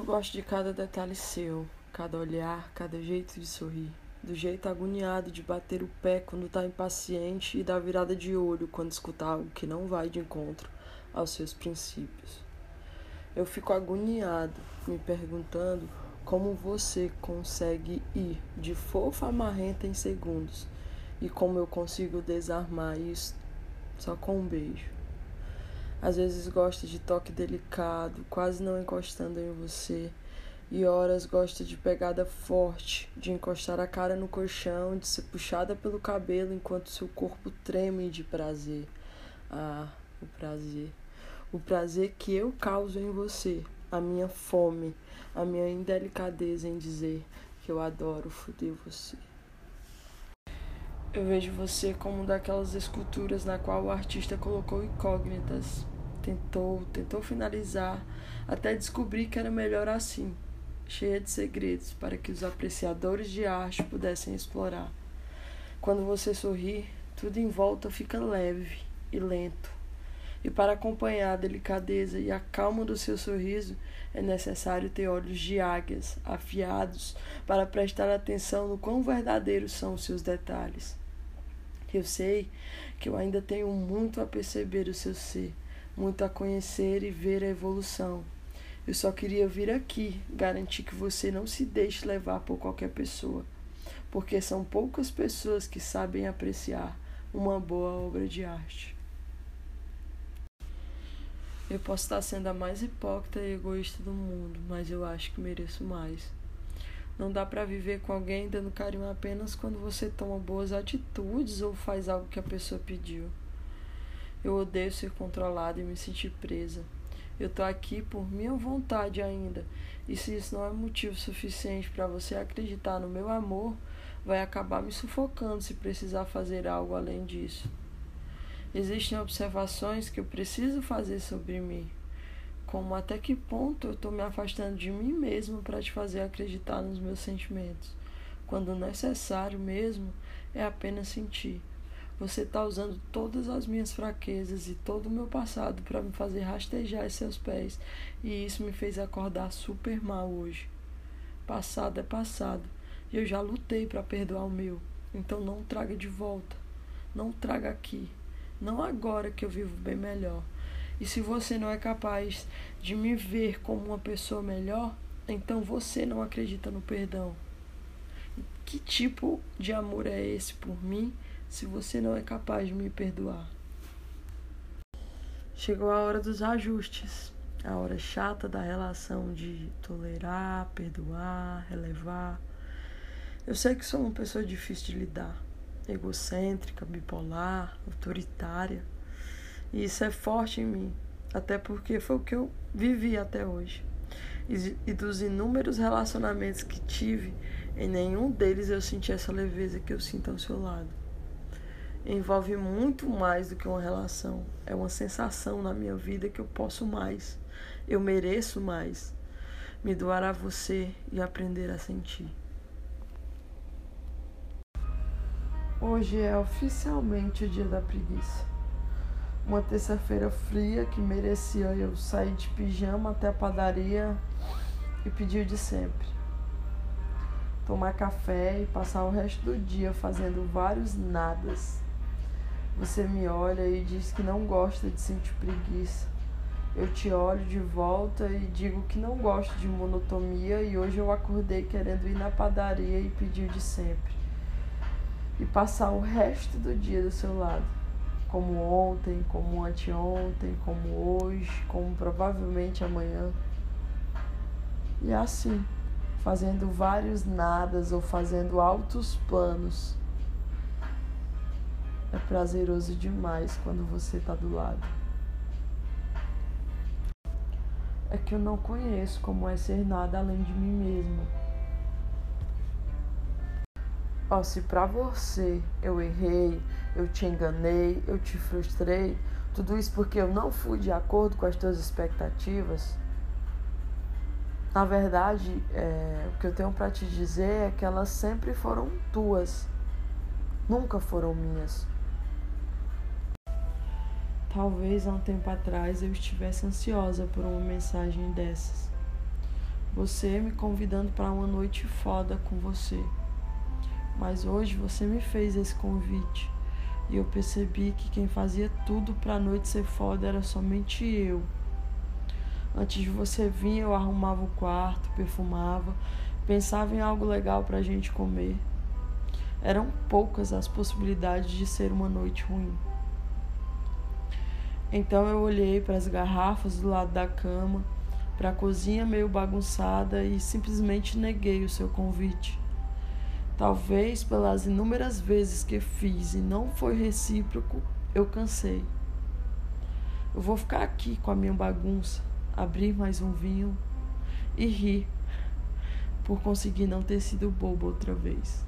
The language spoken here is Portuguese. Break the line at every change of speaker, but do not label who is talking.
Eu gosto de cada detalhe seu, cada olhar, cada jeito de sorrir, do jeito agoniado de bater o pé quando tá impaciente e da virada de olho quando escuta algo que não vai de encontro aos seus princípios. Eu fico agoniado, me perguntando como você consegue ir de fofa a marrenta em segundos e como eu consigo desarmar isso só com um beijo. Às vezes gosta de toque delicado, quase não encostando em você, e horas gosta de pegada forte, de encostar a cara no colchão, de ser puxada pelo cabelo enquanto seu corpo treme de prazer. Ah, o prazer. O prazer que eu causo em você, a minha fome, a minha indelicadeza em dizer que eu adoro foder você. Eu vejo você como daquelas esculturas na qual o artista colocou incógnitas. Tentou, tentou finalizar, até descobrir que era melhor assim, cheia de segredos, para que os apreciadores de arte pudessem explorar. Quando você sorri, tudo em volta fica leve e lento. E para acompanhar a delicadeza e a calma do seu sorriso, é necessário ter olhos de águias, afiados, para prestar atenção no quão verdadeiros são os seus detalhes. Eu sei que eu ainda tenho muito a perceber o seu ser, muito a conhecer e ver a evolução. Eu só queria vir aqui garantir que você não se deixe levar por qualquer pessoa, porque são poucas pessoas que sabem apreciar uma boa obra de arte. Eu posso estar sendo a mais hipócrita e egoísta do mundo, mas eu acho que mereço mais. Não dá para viver com alguém dando carinho apenas quando você toma boas atitudes ou faz algo que a pessoa pediu. Eu odeio ser controlada e me sentir presa. Eu tô aqui por minha vontade ainda. E se isso não é motivo suficiente para você acreditar no meu amor, vai acabar me sufocando se precisar fazer algo além disso. Existem observações que eu preciso fazer sobre mim como até que ponto eu estou me afastando de mim mesmo para te fazer acreditar nos meus sentimentos, quando necessário mesmo é apenas sentir. Você está usando todas as minhas fraquezas e todo o meu passado para me fazer rastejar em seus pés, e isso me fez acordar super mal hoje. Passado é passado, e eu já lutei para perdoar o meu, então não traga de volta. Não traga aqui. Não agora que eu vivo bem melhor. E se você não é capaz de me ver como uma pessoa melhor, então você não acredita no perdão. Que tipo de amor é esse por mim se você não é capaz de me perdoar? Chegou a hora dos ajustes, a hora chata da relação de tolerar, perdoar, relevar. Eu sei que sou uma pessoa difícil de lidar, egocêntrica, bipolar, autoritária. E isso é forte em mim, até porque foi o que eu vivi até hoje. E, e dos inúmeros relacionamentos que tive, em nenhum deles eu senti essa leveza que eu sinto ao seu lado. Envolve muito mais do que uma relação. É uma sensação na minha vida que eu posso mais. Eu mereço mais. Me doar a você e aprender a sentir. Hoje é oficialmente o dia da preguiça. Uma terça-feira fria que merecia eu sair de pijama até a padaria e pedir de sempre. Tomar café e passar o resto do dia fazendo vários nadas. Você me olha e diz que não gosta de sentir preguiça. Eu te olho de volta e digo que não gosto de monotonia e hoje eu acordei querendo ir na padaria e pedir de sempre. E passar o resto do dia do seu lado como ontem, como anteontem, como hoje, como provavelmente amanhã. E é assim, fazendo vários nadas ou fazendo altos planos. É prazeroso demais quando você está do lado. É que eu não conheço como é ser nada além de mim mesma. Ó, se pra você eu errei, eu te enganei, eu te frustrei, tudo isso porque eu não fui de acordo com as tuas expectativas, na verdade, é, o que eu tenho para te dizer é que elas sempre foram tuas, nunca foram minhas. Talvez há um tempo atrás eu estivesse ansiosa por uma mensagem dessas. Você me convidando para uma noite foda com você. Mas hoje você me fez esse convite e eu percebi que quem fazia tudo para a noite ser foda era somente eu. Antes de você vir, eu arrumava o quarto, perfumava, pensava em algo legal para a gente comer. Eram poucas as possibilidades de ser uma noite ruim. Então eu olhei para as garrafas do lado da cama, para a cozinha meio bagunçada e simplesmente neguei o seu convite. Talvez pelas inúmeras vezes que fiz e não foi recíproco, eu cansei. Eu vou ficar aqui com a minha bagunça, abrir mais um vinho e rir por conseguir não ter sido bobo outra vez.